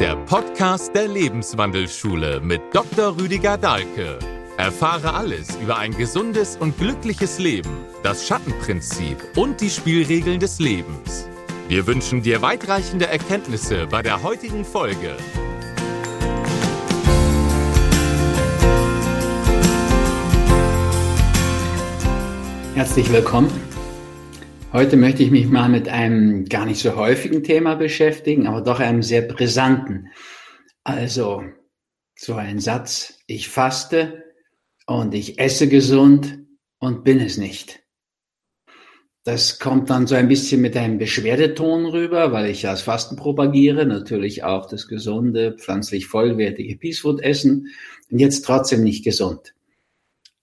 der Podcast der Lebenswandelschule mit Dr. Rüdiger Dahlke. Erfahre alles über ein gesundes und glückliches Leben, das Schattenprinzip und die Spielregeln des Lebens. Wir wünschen dir weitreichende Erkenntnisse bei der heutigen Folge. Herzlich willkommen. Heute möchte ich mich mal mit einem gar nicht so häufigen Thema beschäftigen, aber doch einem sehr brisanten. Also so ein Satz, ich faste und ich esse gesund und bin es nicht. Das kommt dann so ein bisschen mit einem Beschwerdeton rüber, weil ich ja das Fasten propagiere, natürlich auch das gesunde, pflanzlich vollwertige Peacefood essen und jetzt trotzdem nicht gesund.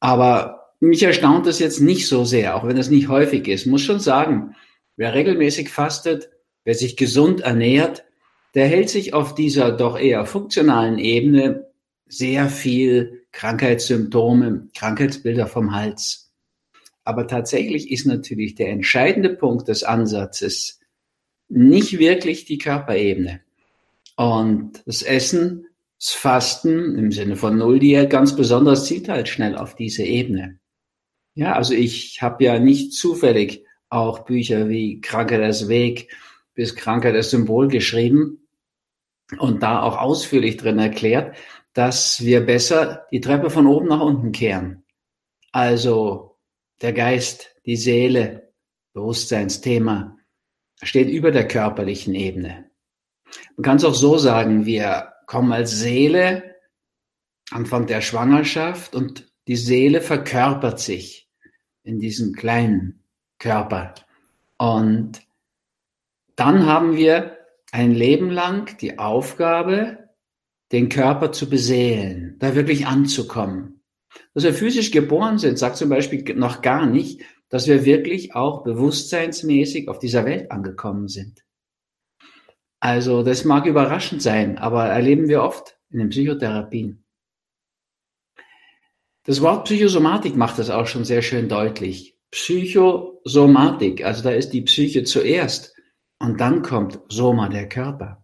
Aber mich erstaunt das jetzt nicht so sehr, auch wenn es nicht häufig ist. Muss schon sagen, wer regelmäßig fastet, wer sich gesund ernährt, der hält sich auf dieser doch eher funktionalen Ebene sehr viel Krankheitssymptome, Krankheitsbilder vom Hals. Aber tatsächlich ist natürlich der entscheidende Punkt des Ansatzes nicht wirklich die Körperebene. Und das Essen, das Fasten im Sinne von Nulldiät ganz besonders zieht halt schnell auf diese Ebene. Ja, also ich habe ja nicht zufällig auch Bücher wie Krankheit als Weg bis Krankheit als Symbol geschrieben und da auch ausführlich drin erklärt, dass wir besser die Treppe von oben nach unten kehren. Also der Geist, die Seele, Bewusstseinsthema steht über der körperlichen Ebene. Man kann es auch so sagen, wir kommen als Seele Anfang der Schwangerschaft und die Seele verkörpert sich in diesem kleinen Körper. Und dann haben wir ein Leben lang die Aufgabe, den Körper zu beseelen, da wirklich anzukommen dass wir physisch geboren sind, sagt zum Beispiel noch gar nicht, dass wir wirklich auch bewusstseinsmäßig auf dieser Welt angekommen sind. Also das mag überraschend sein, aber erleben wir oft in den Psychotherapien. Das Wort Psychosomatik macht das auch schon sehr schön deutlich. Psychosomatik, also da ist die Psyche zuerst und dann kommt Soma, der Körper.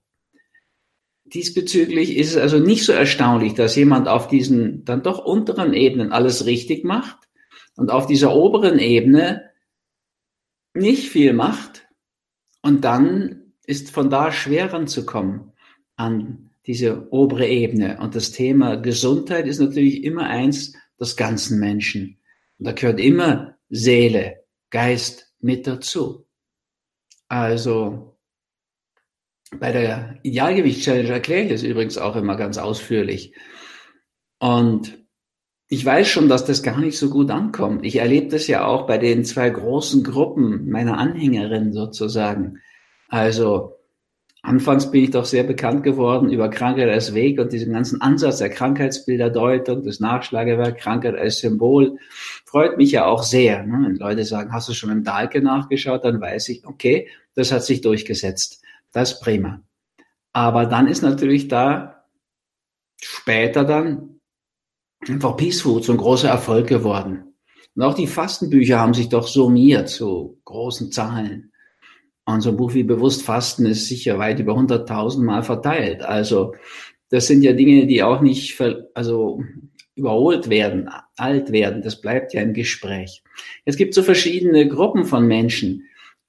Diesbezüglich ist es also nicht so erstaunlich, dass jemand auf diesen dann doch unteren Ebenen alles richtig macht und auf dieser oberen Ebene nicht viel macht und dann ist von da schwer ranzukommen an diese obere Ebene. Und das Thema Gesundheit ist natürlich immer eins des ganzen Menschen. Und da gehört immer Seele, Geist mit dazu. Also bei der Idealgewicht-Challenge erkläre ich es übrigens auch immer ganz ausführlich. Und ich weiß schon, dass das gar nicht so gut ankommt. Ich erlebe das ja auch bei den zwei großen Gruppen meiner Anhängerinnen sozusagen. Also anfangs bin ich doch sehr bekannt geworden über Krankheit als Weg und diesen ganzen Ansatz der Krankheitsbilderdeutung, das Nachschlagewerk Krankheit als Symbol. Freut mich ja auch sehr. Ne? Wenn Leute sagen, hast du schon im Dahlke nachgeschaut, dann weiß ich, okay, das hat sich durchgesetzt. Das ist prima. Aber dann ist natürlich da später dann einfach Peace Food so ein großer Erfolg geworden. Und auch die Fastenbücher haben sich doch summiert zu großen Zahlen. Und so ein Buch wie Bewusst Fasten ist sicher weit über 100.000 Mal verteilt. Also das sind ja Dinge, die auch nicht also überholt werden, alt werden. Das bleibt ja im Gespräch. Es gibt so verschiedene Gruppen von Menschen,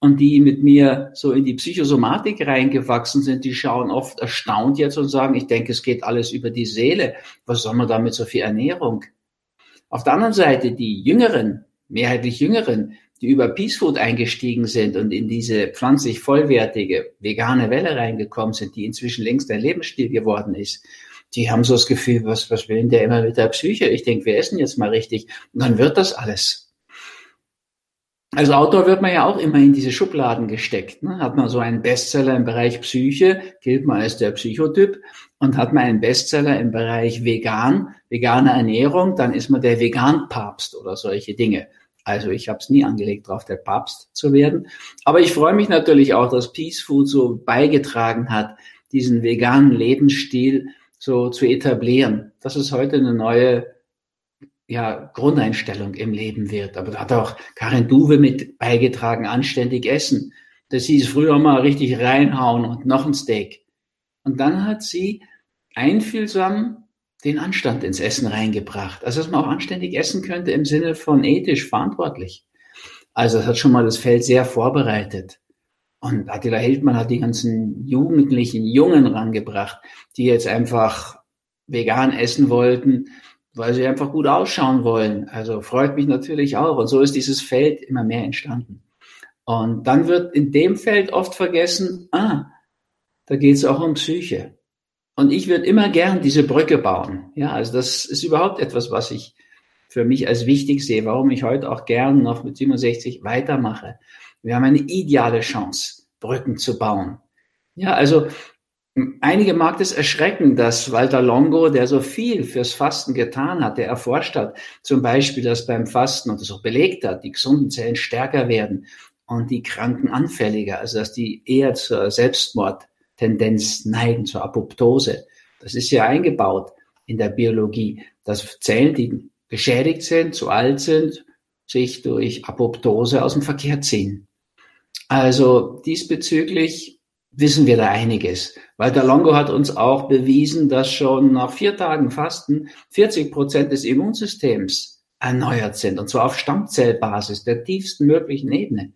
und die mit mir so in die Psychosomatik reingewachsen sind, die schauen oft erstaunt jetzt und sagen, ich denke, es geht alles über die Seele. Was soll man da mit so viel Ernährung? Auf der anderen Seite die Jüngeren, mehrheitlich Jüngeren, die über Peace Food eingestiegen sind und in diese pflanzlich vollwertige vegane Welle reingekommen sind, die inzwischen längst ein Lebensstil geworden ist, die haben so das Gefühl, was, was will denn der immer mit der Psyche? Ich denke, wir essen jetzt mal richtig. Und dann wird das alles. Als Autor wird man ja auch immer in diese Schubladen gesteckt. Ne? Hat man so einen Bestseller im Bereich Psyche, gilt man als der Psychotyp. Und hat man einen Bestseller im Bereich Vegan, vegane Ernährung, dann ist man der Vegan-Papst oder solche Dinge. Also ich habe es nie angelegt, darauf der Papst zu werden. Aber ich freue mich natürlich auch, dass Peace Food so beigetragen hat, diesen veganen Lebensstil so zu etablieren. Das ist heute eine neue ja, Grundeinstellung im Leben wird. Aber da hat auch Karin Duwe mit beigetragen, anständig essen. Das hieß früher mal richtig reinhauen und noch ein Steak. Und dann hat sie einfühlsam den Anstand ins Essen reingebracht. Also, dass man auch anständig essen könnte im Sinne von ethisch verantwortlich. Also, es hat schon mal das Feld sehr vorbereitet. Und Attila Hildmann hat die ganzen jugendlichen Jungen rangebracht, die jetzt einfach vegan essen wollten, weil sie einfach gut ausschauen wollen. Also freut mich natürlich auch. Und so ist dieses Feld immer mehr entstanden. Und dann wird in dem Feld oft vergessen, ah, da geht es auch um Psyche. Und ich würde immer gern diese Brücke bauen. Ja, also das ist überhaupt etwas, was ich für mich als wichtig sehe, warum ich heute auch gern noch mit 67 weitermache. Wir haben eine ideale Chance, Brücken zu bauen. Ja, also einige mag es erschrecken, dass Walter Longo, der so viel fürs Fasten getan hat, der erforscht hat, zum Beispiel, dass beim Fasten und das auch belegt hat, die gesunden Zellen stärker werden und die Kranken anfälliger, also dass die eher zur Selbstmord Tendenz neigen zur Apoptose. Das ist ja eingebaut in der Biologie, dass Zellen, die geschädigt sind, zu alt sind, sich durch Apoptose aus dem Verkehr ziehen. Also diesbezüglich wissen wir da einiges. Walter Longo hat uns auch bewiesen, dass schon nach vier Tagen Fasten 40 Prozent des Immunsystems erneuert sind, und zwar auf Stammzellbasis der tiefsten möglichen Ebene.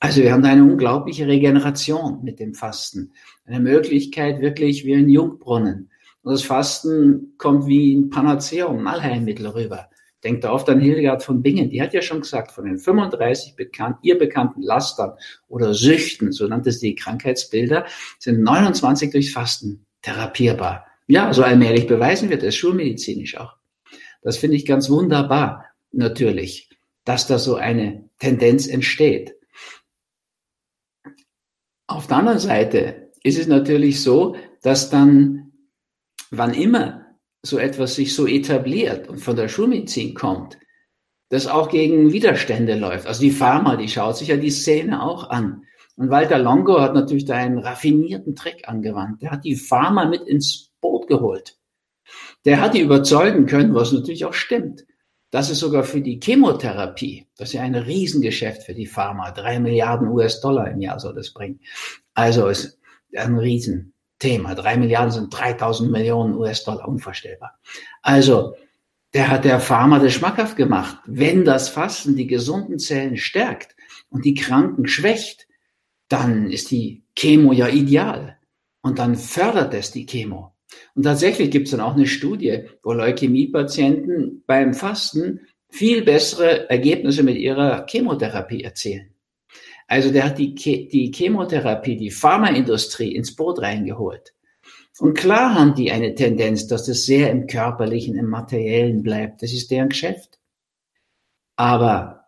Also wir haben da eine unglaubliche Regeneration mit dem Fasten eine Möglichkeit wirklich wie ein Jungbrunnen. Und das Fasten kommt wie ein Panaceum, ein Allheilmittel rüber. Denkt da oft an Hildegard von Bingen, die hat ja schon gesagt, von den 35 bekannt, ihr bekannten Lastern oder Süchten, so nannte sie die Krankheitsbilder, sind 29 durch Fasten therapierbar. Ja, so allmählich beweisen wir das, schulmedizinisch auch. Das finde ich ganz wunderbar, natürlich, dass da so eine Tendenz entsteht. Auf der anderen Seite ist es natürlich so, dass dann, wann immer so etwas sich so etabliert und von der Schulmedizin kommt, das auch gegen Widerstände läuft. Also die Pharma, die schaut sich ja die Szene auch an. Und Walter Longo hat natürlich da einen raffinierten Trick angewandt. Der hat die Pharma mit ins Boot geholt. Der hat die überzeugen können, was natürlich auch stimmt, dass es sogar für die Chemotherapie, das ist ja ein Riesengeschäft für die Pharma, drei Milliarden US-Dollar im Jahr soll das bringen. Also es ein Riesenthema. Drei Milliarden sind 3000 Millionen US-Dollar, unvorstellbar. Also, der hat der Pharma das schmackhaft gemacht. Wenn das Fasten die gesunden Zellen stärkt und die Kranken schwächt, dann ist die Chemo ja ideal. Und dann fördert es die Chemo. Und tatsächlich gibt es dann auch eine Studie, wo Leukämiepatienten beim Fasten viel bessere Ergebnisse mit ihrer Chemotherapie erzielen. Also der hat die, die Chemotherapie, die Pharmaindustrie ins Boot reingeholt. Und klar haben die eine Tendenz, dass das sehr im Körperlichen, im Materiellen bleibt. Das ist deren Geschäft. Aber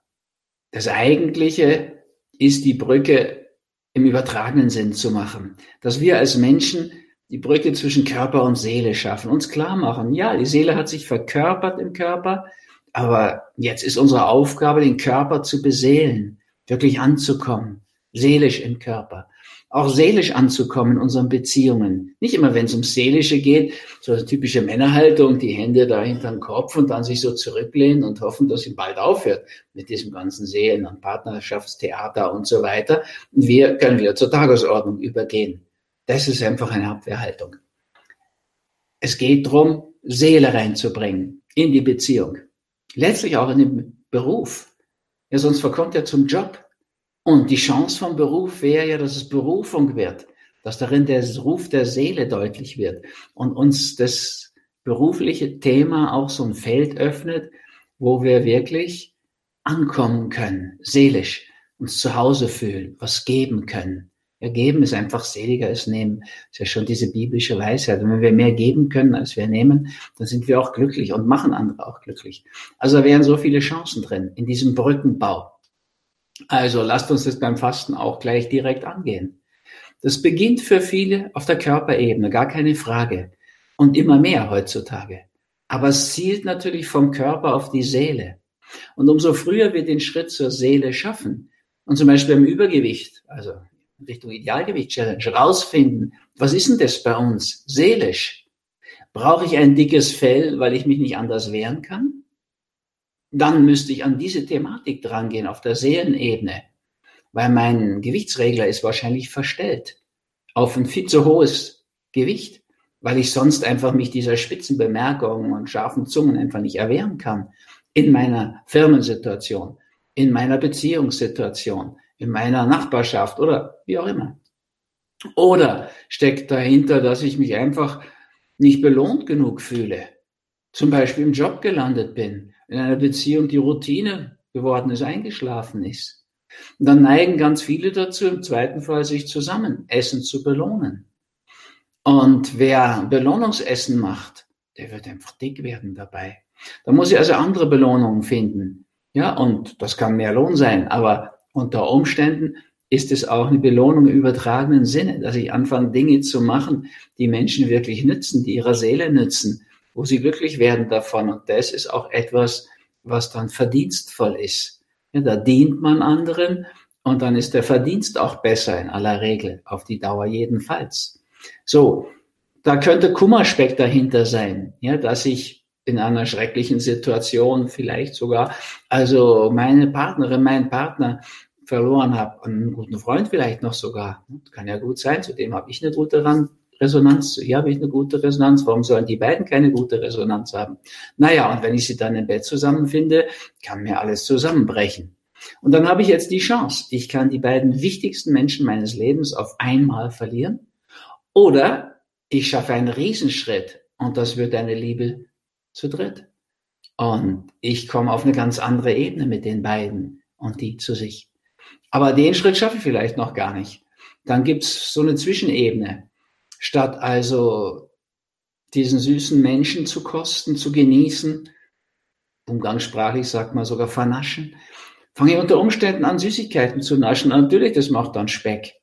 das Eigentliche ist die Brücke im übertragenen Sinn zu machen. Dass wir als Menschen die Brücke zwischen Körper und Seele schaffen, uns klar machen, ja, die Seele hat sich verkörpert im Körper, aber jetzt ist unsere Aufgabe, den Körper zu beseelen wirklich anzukommen, seelisch im Körper. Auch seelisch anzukommen in unseren Beziehungen. Nicht immer, wenn es ums Seelische geht, so eine typische Männerhaltung, die Hände da hinter den Kopf und dann sich so zurücklehnen und hoffen, dass sie bald aufhört mit diesem ganzen Seelen- und Partnerschaftstheater und so weiter. Wir können wieder zur Tagesordnung übergehen. Das ist einfach eine Abwehrhaltung. Es geht darum, Seele reinzubringen in die Beziehung. Letztlich auch in den Beruf. Ja, sonst verkommt er zum Job. Und die Chance vom Beruf wäre ja, dass es Berufung wird, dass darin der Ruf der Seele deutlich wird und uns das berufliche Thema auch so ein Feld öffnet, wo wir wirklich ankommen können, seelisch, uns zu Hause fühlen, was geben können. Ja, geben ist einfach seliger als nehmen. Das ist ja schon diese biblische Weisheit. Und wenn wir mehr geben können, als wir nehmen, dann sind wir auch glücklich und machen andere auch glücklich. Also da wären so viele Chancen drin in diesem Brückenbau. Also lasst uns das beim Fasten auch gleich direkt angehen. Das beginnt für viele auf der Körperebene, gar keine Frage. Und immer mehr heutzutage. Aber es zielt natürlich vom Körper auf die Seele. Und umso früher wir den Schritt zur Seele schaffen, und zum Beispiel im Übergewicht, also Richtung Idealgewicht-Challenge rausfinden, was ist denn das bei uns seelisch? Brauche ich ein dickes Fell, weil ich mich nicht anders wehren kann? Dann müsste ich an diese Thematik drangehen auf der Seelenebene, weil mein Gewichtsregler ist wahrscheinlich verstellt auf ein viel zu hohes Gewicht, weil ich sonst einfach mich dieser spitzen Bemerkungen und scharfen Zungen einfach nicht erwehren kann in meiner Firmensituation, in meiner Beziehungssituation, in meiner Nachbarschaft oder wie auch immer. Oder steckt dahinter, dass ich mich einfach nicht belohnt genug fühle, zum Beispiel im Job gelandet bin, in einer Beziehung die Routine geworden ist, eingeschlafen ist. Und dann neigen ganz viele dazu, im zweiten Fall sich zusammen Essen zu belohnen. Und wer Belohnungsessen macht, der wird einfach dick werden dabei. Da muss ich also andere Belohnungen finden. Ja, und das kann mehr Lohn sein, aber unter Umständen ist es auch eine Belohnung im übertragenen Sinne, dass ich anfange, Dinge zu machen, die Menschen wirklich nützen, die ihrer Seele nützen, wo sie glücklich werden davon. Und das ist auch etwas, was dann verdienstvoll ist. Ja, da dient man anderen und dann ist der Verdienst auch besser in aller Regel, auf die Dauer jedenfalls. So, da könnte Kummerspeck dahinter sein, ja, dass ich in einer schrecklichen Situation vielleicht sogar, also meine Partnerin, mein Partner verloren habe, einen guten Freund vielleicht noch sogar, kann ja gut sein, zudem habe ich eine gute Resonanz, zu ihr habe ich eine gute Resonanz, warum sollen die beiden keine gute Resonanz haben? Naja, und wenn ich sie dann im Bett zusammenfinde, kann mir alles zusammenbrechen. Und dann habe ich jetzt die Chance, ich kann die beiden wichtigsten Menschen meines Lebens auf einmal verlieren oder ich schaffe einen Riesenschritt und das wird eine Liebe zu dritt. Und ich komme auf eine ganz andere Ebene mit den beiden und die zu sich. Aber den Schritt schaffe ich vielleicht noch gar nicht. Dann gibt's so eine Zwischenebene. Statt also diesen süßen Menschen zu kosten, zu genießen, umgangssprachlich sagt man sogar vernaschen, fange ich unter Umständen an, Süßigkeiten zu naschen. Natürlich, das macht dann Speck.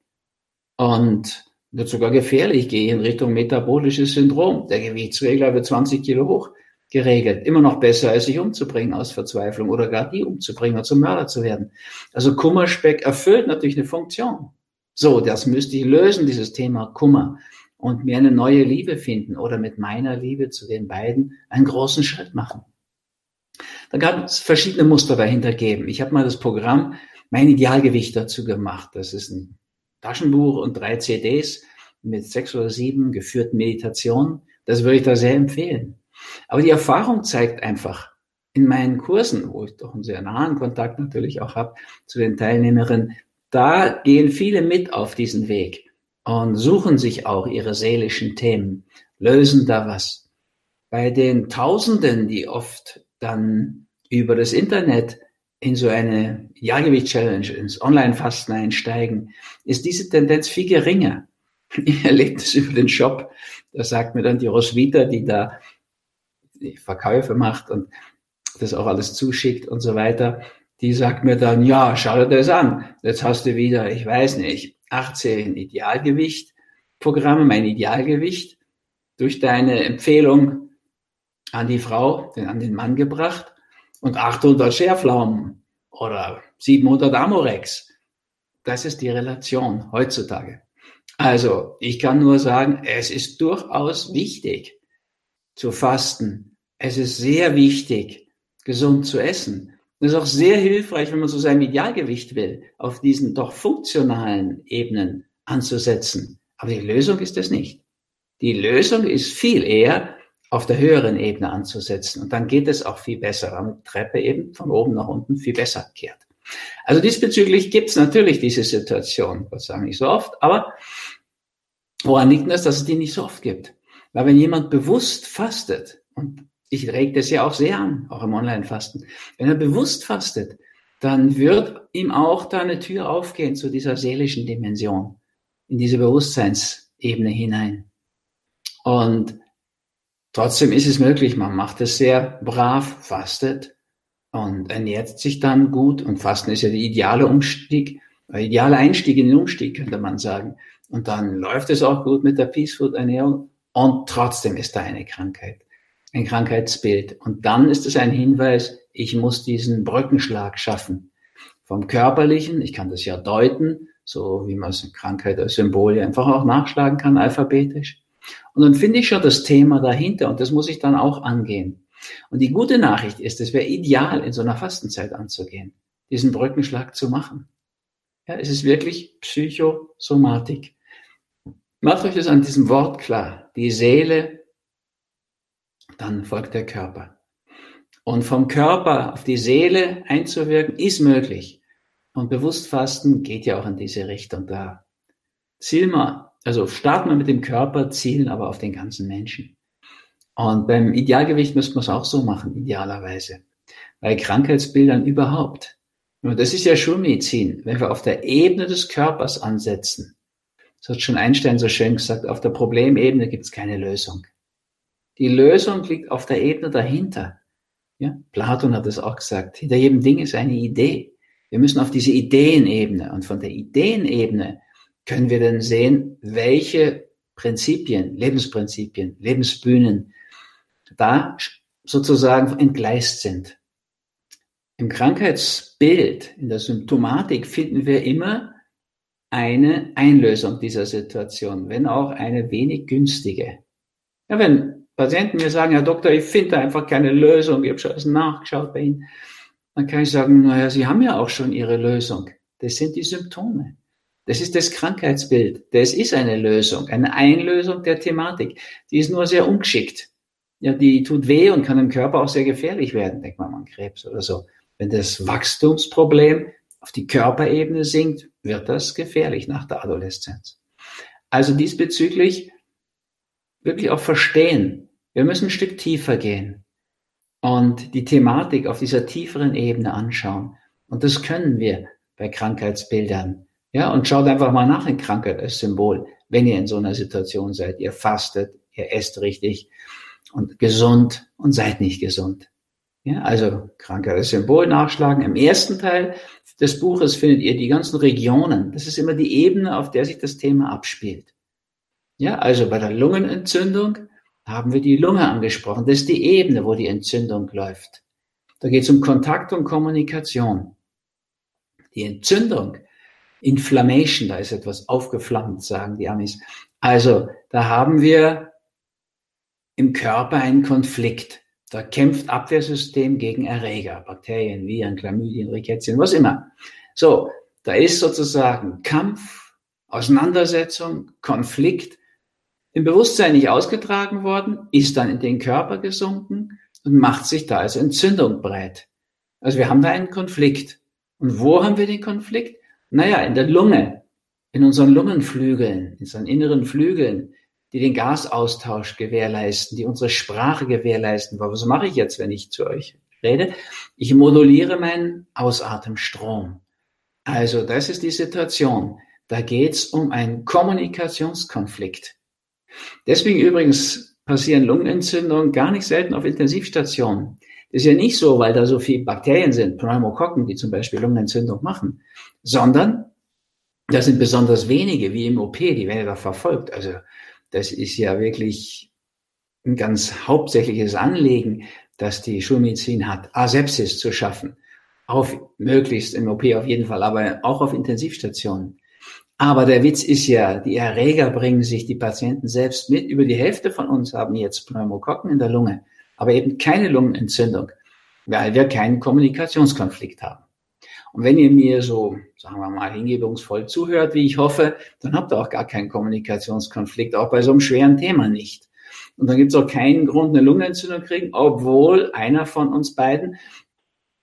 Und wird sogar gefährlich, gehe in Richtung metabolisches Syndrom. Der Gewichtsregler wird 20 Kilo hoch geregelt. Immer noch besser, als sich umzubringen aus Verzweiflung oder gar die umzubringen oder zum Mörder zu werden. Also Kummerspeck erfüllt natürlich eine Funktion. So, das müsste ich lösen, dieses Thema Kummer und mir eine neue Liebe finden oder mit meiner Liebe zu den beiden einen großen Schritt machen. Da gab es verschiedene Muster dahinter geben. Ich habe mal das Programm Mein Idealgewicht dazu gemacht. Das ist ein Taschenbuch und drei CDs mit sechs oder sieben geführten Meditationen. Das würde ich da sehr empfehlen. Aber die Erfahrung zeigt einfach, in meinen Kursen, wo ich doch einen sehr nahen Kontakt natürlich auch habe zu den Teilnehmerinnen, da gehen viele mit auf diesen Weg und suchen sich auch ihre seelischen Themen, lösen da was. Bei den Tausenden, die oft dann über das Internet in so eine Jahrgewicht-Challenge, ins Online-Fasten einsteigen, ist diese Tendenz viel geringer. Ich erlebe das über den Shop. Da sagt mir dann die Roswitha, die da Verkäufe macht und das auch alles zuschickt und so weiter, die sagt mir dann, ja, schau dir das an. Jetzt hast du wieder, ich weiß nicht, 18 Idealgewicht Programme, mein Idealgewicht durch deine Empfehlung an die Frau, an den Mann gebracht und 800 Scherflaumen oder 700 Amorex. Das ist die Relation heutzutage. Also, ich kann nur sagen, es ist durchaus wichtig, zu fasten. Es ist sehr wichtig, gesund zu essen. Es ist auch sehr hilfreich, wenn man so sein Idealgewicht will, auf diesen doch funktionalen Ebenen anzusetzen. Aber die Lösung ist es nicht. Die Lösung ist viel eher, auf der höheren Ebene anzusetzen. Und dann geht es auch viel besser, weil die Treppe eben von oben nach unten viel besser kehrt. Also diesbezüglich gibt es natürlich diese Situation, Gott sagen nicht so oft, aber woran liegt das, dass es die nicht so oft gibt? Weil wenn jemand bewusst fastet, und ich reg das ja auch sehr an, auch im Online-Fasten, wenn er bewusst fastet, dann wird ihm auch da eine Tür aufgehen zu dieser seelischen Dimension, in diese Bewusstseinsebene hinein. Und trotzdem ist es möglich, man macht es sehr brav, fastet und ernährt sich dann gut. Und Fasten ist ja der ideale Umstieg, der ideale Einstieg in den Umstieg, könnte man sagen. Und dann läuft es auch gut mit der Peace Food Ernährung. Und trotzdem ist da eine Krankheit, ein Krankheitsbild. Und dann ist es ein Hinweis, ich muss diesen Brückenschlag schaffen. Vom Körperlichen, ich kann das ja deuten, so wie man es in Krankheit als Symbol einfach auch nachschlagen kann, alphabetisch. Und dann finde ich schon das Thema dahinter und das muss ich dann auch angehen. Und die gute Nachricht ist, es wäre ideal, in so einer Fastenzeit anzugehen, diesen Brückenschlag zu machen. Ja, es ist wirklich Psychosomatik Macht euch das an diesem Wort klar. Die Seele, dann folgt der Körper. Und vom Körper auf die Seele einzuwirken, ist möglich. Und Bewusstfasten geht ja auch in diese Richtung. Da zielen wir, also starten wir mit dem Körper, zielen aber auf den ganzen Menschen. Und beim Idealgewicht müsste man es auch so machen, idealerweise. Bei Krankheitsbildern überhaupt. Und das ist ja Schulmedizin. Wenn wir auf der Ebene des Körpers ansetzen, das hat schon Einstein so schön gesagt, auf der Problemebene gibt es keine Lösung. Die Lösung liegt auf der Ebene dahinter. Ja, Platon hat es auch gesagt. Hinter jedem Ding ist eine Idee. Wir müssen auf diese Ideenebene und von der Ideenebene können wir dann sehen, welche Prinzipien, Lebensprinzipien, Lebensbühnen da sozusagen entgleist sind. Im Krankheitsbild, in der Symptomatik finden wir immer eine Einlösung dieser Situation, wenn auch eine wenig günstige. Ja, wenn Patienten mir sagen, Herr Doktor, ich finde einfach keine Lösung, ich habe schon alles nachgeschaut bei Ihnen, dann kann ich sagen, naja, Sie haben ja auch schon Ihre Lösung. Das sind die Symptome. Das ist das Krankheitsbild. Das ist eine Lösung, eine Einlösung der Thematik. Die ist nur sehr ungeschickt. Ja, die tut weh und kann im Körper auch sehr gefährlich werden, denkt man an Krebs oder so. Wenn das Wachstumsproblem auf die Körperebene sinkt, wird das gefährlich nach der Adoleszenz. Also diesbezüglich wirklich auch verstehen. Wir müssen ein Stück tiefer gehen und die Thematik auf dieser tieferen Ebene anschauen. Und das können wir bei Krankheitsbildern. Ja, und schaut einfach mal nach in Krankheit als Symbol, wenn ihr in so einer Situation seid. Ihr fastet, ihr esst richtig und gesund und seid nicht gesund. Ja, also Krankheit als Symbol nachschlagen. Im ersten Teil des Buches findet ihr die ganzen Regionen. Das ist immer die Ebene, auf der sich das Thema abspielt. Ja, also bei der Lungenentzündung haben wir die Lunge angesprochen. Das ist die Ebene, wo die Entzündung läuft. Da geht es um Kontakt und Kommunikation. Die Entzündung, Inflammation, da ist etwas aufgeflammt, sagen die Amis. Also da haben wir im Körper einen Konflikt. Da kämpft Abwehrsystem gegen Erreger, Bakterien, Viren, Chlamydien, Rickettien, was immer. So, da ist sozusagen Kampf, Auseinandersetzung, Konflikt im Bewusstsein nicht ausgetragen worden, ist dann in den Körper gesunken und macht sich da als Entzündung breit. Also wir haben da einen Konflikt. Und wo haben wir den Konflikt? Naja, in der Lunge, in unseren Lungenflügeln, in unseren inneren Flügeln, die den Gasaustausch gewährleisten, die unsere Sprache gewährleisten. Was mache ich jetzt, wenn ich zu euch rede? Ich moduliere meinen Ausatemstrom. Also das ist die Situation. Da geht's um einen Kommunikationskonflikt. Deswegen übrigens passieren Lungenentzündungen gar nicht selten auf Intensivstationen. Das ist ja nicht so, weil da so viele Bakterien sind, Pneumokokken, die zum Beispiel Lungenentzündung machen, sondern das sind besonders wenige, wie im OP, die werden da verfolgt. Also das ist ja wirklich ein ganz hauptsächliches Anliegen, dass die Schulmedizin hat, Asepsis zu schaffen. Auf möglichst im OP auf jeden Fall, aber auch auf Intensivstationen. Aber der Witz ist ja, die Erreger bringen sich die Patienten selbst mit. Über die Hälfte von uns haben jetzt Pneumokokken in der Lunge, aber eben keine Lungenentzündung, weil wir keinen Kommunikationskonflikt haben. Und wenn ihr mir so, sagen wir mal, hingebungsvoll zuhört, wie ich hoffe, dann habt ihr auch gar keinen Kommunikationskonflikt, auch bei so einem schweren Thema nicht. Und dann gibt es auch keinen Grund, eine Lungenentzündung kriegen, obwohl einer von uns beiden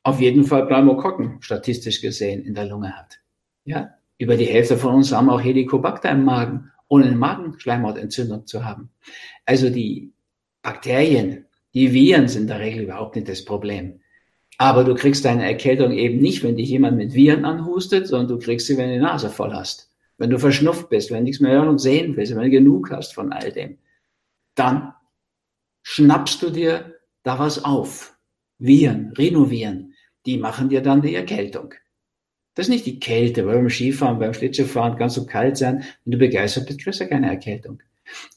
auf jeden Fall Pneumokokken statistisch gesehen in der Lunge hat. Ja, über die Hälfte von uns haben auch Helicobacter im Magen, ohne eine Magenschleimhautentzündung zu haben. Also die Bakterien, die Viren sind in der Regel überhaupt nicht das Problem. Aber du kriegst deine Erkältung eben nicht, wenn dich jemand mit Viren anhustet, sondern du kriegst sie, wenn du die Nase voll hast. Wenn du verschnupft bist, wenn du nichts mehr hören und sehen willst, wenn du genug hast von all dem. Dann schnappst du dir da was auf. Viren, Rhinoviren, die machen dir dann die Erkältung. Das ist nicht die Kälte, weil beim Skifahren, beim Schlittschuhfahren kannst du kalt sein. Wenn du begeistert bist, kriegst du keine Erkältung.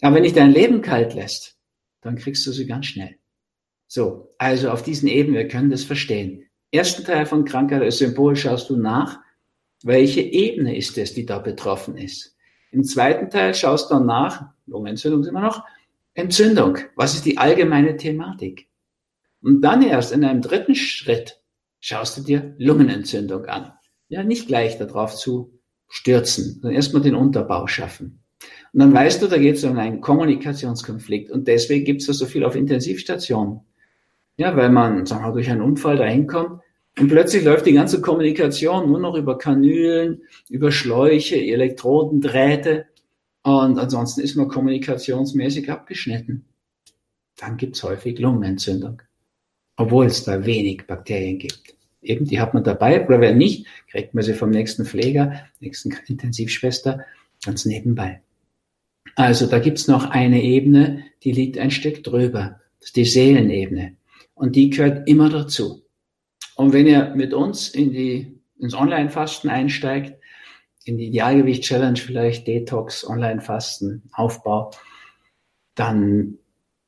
Aber wenn dich dein Leben kalt lässt, dann kriegst du sie ganz schnell. So, also auf diesen Ebenen, wir können das verstehen. Ersten Teil von Krankheit als Symbol schaust du nach, welche Ebene ist es, die da betroffen ist. Im zweiten Teil schaust du dann nach, Lungenentzündung ist immer noch, Entzündung. Was ist die allgemeine Thematik? Und dann erst in einem dritten Schritt schaust du dir Lungenentzündung an ja, nicht gleich darauf zu stürzen, sondern erstmal den Unterbau schaffen. Und dann weißt du, da geht es um einen Kommunikationskonflikt. Und deswegen gibt es da so viel auf Intensivstationen. Ja, weil man, sagen wir, durch einen Unfall dahin kommt und plötzlich läuft die ganze Kommunikation nur noch über Kanülen, über Schläuche, Elektroden, Drähte. Und ansonsten ist man kommunikationsmäßig abgeschnitten. Dann gibt es häufig Lungenentzündung. Obwohl es da wenig Bakterien gibt. Eben, die hat man dabei, oder wenn nicht, kriegt man sie vom nächsten Pfleger, nächsten Intensivschwester ganz nebenbei. Also da gibt's noch eine Ebene, die liegt ein Stück drüber. Das ist die Seelenebene. Und die gehört immer dazu. Und wenn ihr mit uns in die, ins Online-Fasten einsteigt, in die Idealgewicht-Challenge vielleicht, Detox, Online-Fasten, Aufbau, dann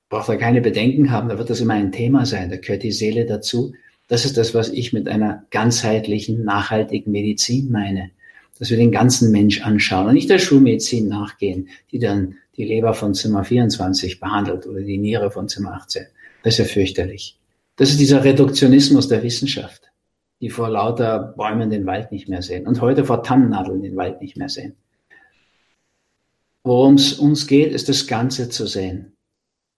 braucht ihr keine Bedenken haben, da wird das immer ein Thema sein, da gehört die Seele dazu. Das ist das, was ich mit einer ganzheitlichen, nachhaltigen Medizin meine. Dass wir den ganzen Mensch anschauen und nicht der Schulmedizin nachgehen, die dann die Leber von Zimmer 24 behandelt oder die Niere von Zimmer 18. Das ist ja fürchterlich. Das ist dieser Reduktionismus der Wissenschaft, die vor lauter Bäumen den Wald nicht mehr sehen und heute vor Tannennadeln den Wald nicht mehr sehen. Worum es uns geht, ist das Ganze zu sehen.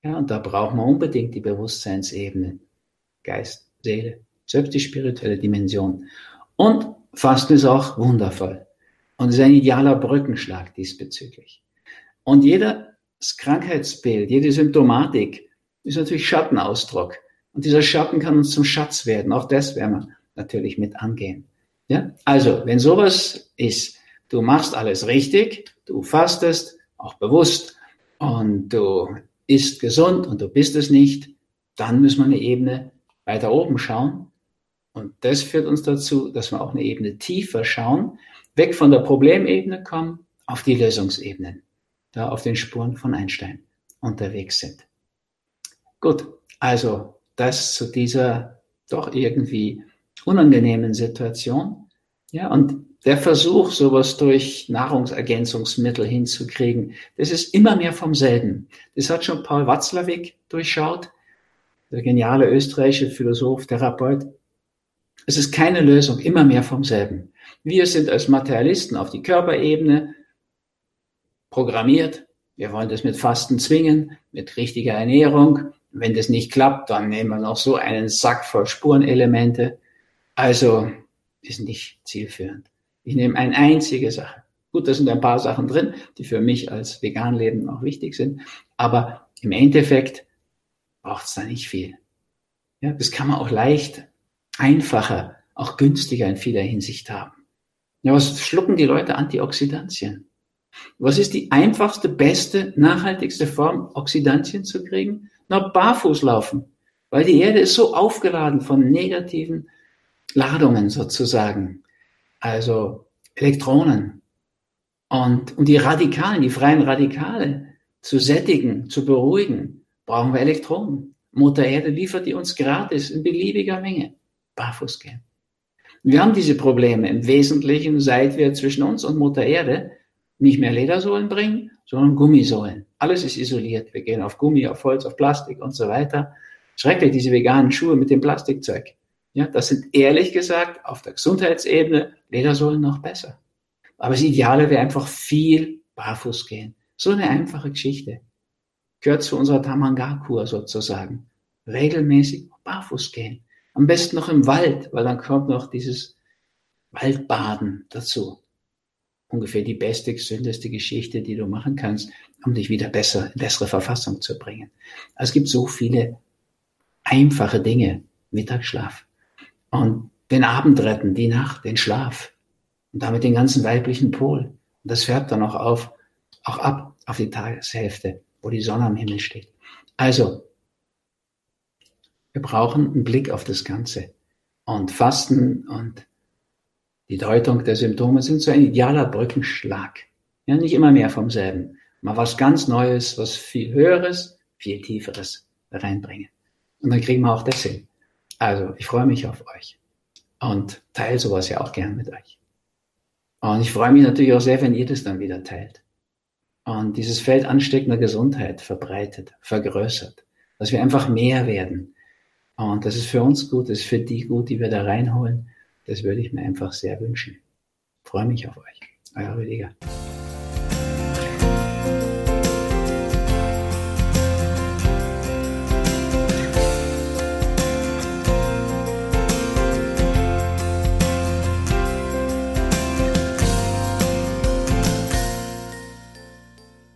Ja, und da brauchen wir unbedingt die Bewusstseinsebene. Geist, Seele, selbst die spirituelle Dimension. Und Fasten ist auch wundervoll. Und ist ein idealer Brückenschlag diesbezüglich. Und jedes Krankheitsbild, jede Symptomatik ist natürlich Schattenausdruck. Und dieser Schatten kann uns zum Schatz werden. Auch das werden wir natürlich mit angehen. Ja? Also, wenn sowas ist, du machst alles richtig, du fastest, auch bewusst, und du isst gesund und du bist es nicht, dann müssen wir eine Ebene weiter oben schauen. Und das führt uns dazu, dass wir auch eine Ebene tiefer schauen, weg von der Problemebene kommen, auf die Lösungsebenen, da auf den Spuren von Einstein unterwegs sind. Gut, also das zu dieser doch irgendwie unangenehmen Situation. Ja, und der Versuch, sowas durch Nahrungsergänzungsmittel hinzukriegen, das ist immer mehr vom selben. Das hat schon Paul Watzlawick durchschaut, der geniale österreichische Philosoph, Therapeut. Es ist keine Lösung, immer mehr vom selben. Wir sind als Materialisten auf die Körperebene programmiert. Wir wollen das mit Fasten zwingen, mit richtiger Ernährung. Wenn das nicht klappt, dann nehmen wir noch so einen Sack voll Spurenelemente. Also ist nicht zielführend. Ich nehme eine einzige Sache. Gut, da sind ein paar Sachen drin, die für mich als Veganleben auch wichtig sind. Aber im Endeffekt braucht es da nicht viel. Ja, das kann man auch leicht, einfacher, auch günstiger in vieler Hinsicht haben. Ja, was schlucken die Leute Antioxidantien? Was ist die einfachste, beste, nachhaltigste Form, Oxidantien zu kriegen? Na, barfuß laufen. Weil die Erde ist so aufgeladen von negativen Ladungen sozusagen. Also Elektronen. Und um die Radikalen, die freien Radikale zu sättigen, zu beruhigen, brauchen wir Elektronen. Mutter Erde liefert die uns gratis in beliebiger Menge. Barfuß gehen. Wir haben diese Probleme im Wesentlichen, seit wir zwischen uns und Mutter Erde nicht mehr Ledersohlen bringen, sondern Gummisohlen. Alles ist isoliert. Wir gehen auf Gummi, auf Holz, auf Plastik und so weiter. Schrecklich, diese veganen Schuhe mit dem Plastikzeug. Ja, das sind ehrlich gesagt auf der Gesundheitsebene Ledersohlen noch besser. Aber das Ideale wäre einfach viel barfuß gehen. So eine einfache Geschichte. Gehört zu unserer Tamanga-Kur sozusagen. Regelmäßig barfuß gehen. Am besten noch im Wald, weil dann kommt noch dieses Waldbaden dazu. Ungefähr die beste, gesündeste Geschichte, die du machen kannst, um dich wieder besser, in bessere Verfassung zu bringen. Also es gibt so viele einfache Dinge. Mittagsschlaf. Und den Abend retten, die Nacht, den Schlaf. Und damit den ganzen weiblichen Pol. Und das färbt dann auch auf, auch ab auf die Tageshälfte, wo die Sonne am Himmel steht. Also, wir brauchen einen Blick auf das Ganze. Und Fasten und die Deutung der Symptome sind so ein idealer Brückenschlag. Ja, nicht immer mehr vom selben. Mal was ganz Neues, was viel Höheres, viel Tieferes reinbringen. Und dann kriegen wir auch das hin. Also, ich freue mich auf euch und teile sowas ja auch gern mit euch. Und ich freue mich natürlich auch sehr, wenn ihr das dann wieder teilt. Und dieses Feld ansteckender Gesundheit verbreitet, vergrößert, dass wir einfach mehr werden. Und das ist für uns gut, das ist für die gut, die wir da reinholen. Das würde ich mir einfach sehr wünschen. Ich freue mich auf euch. Euer Rüdiger.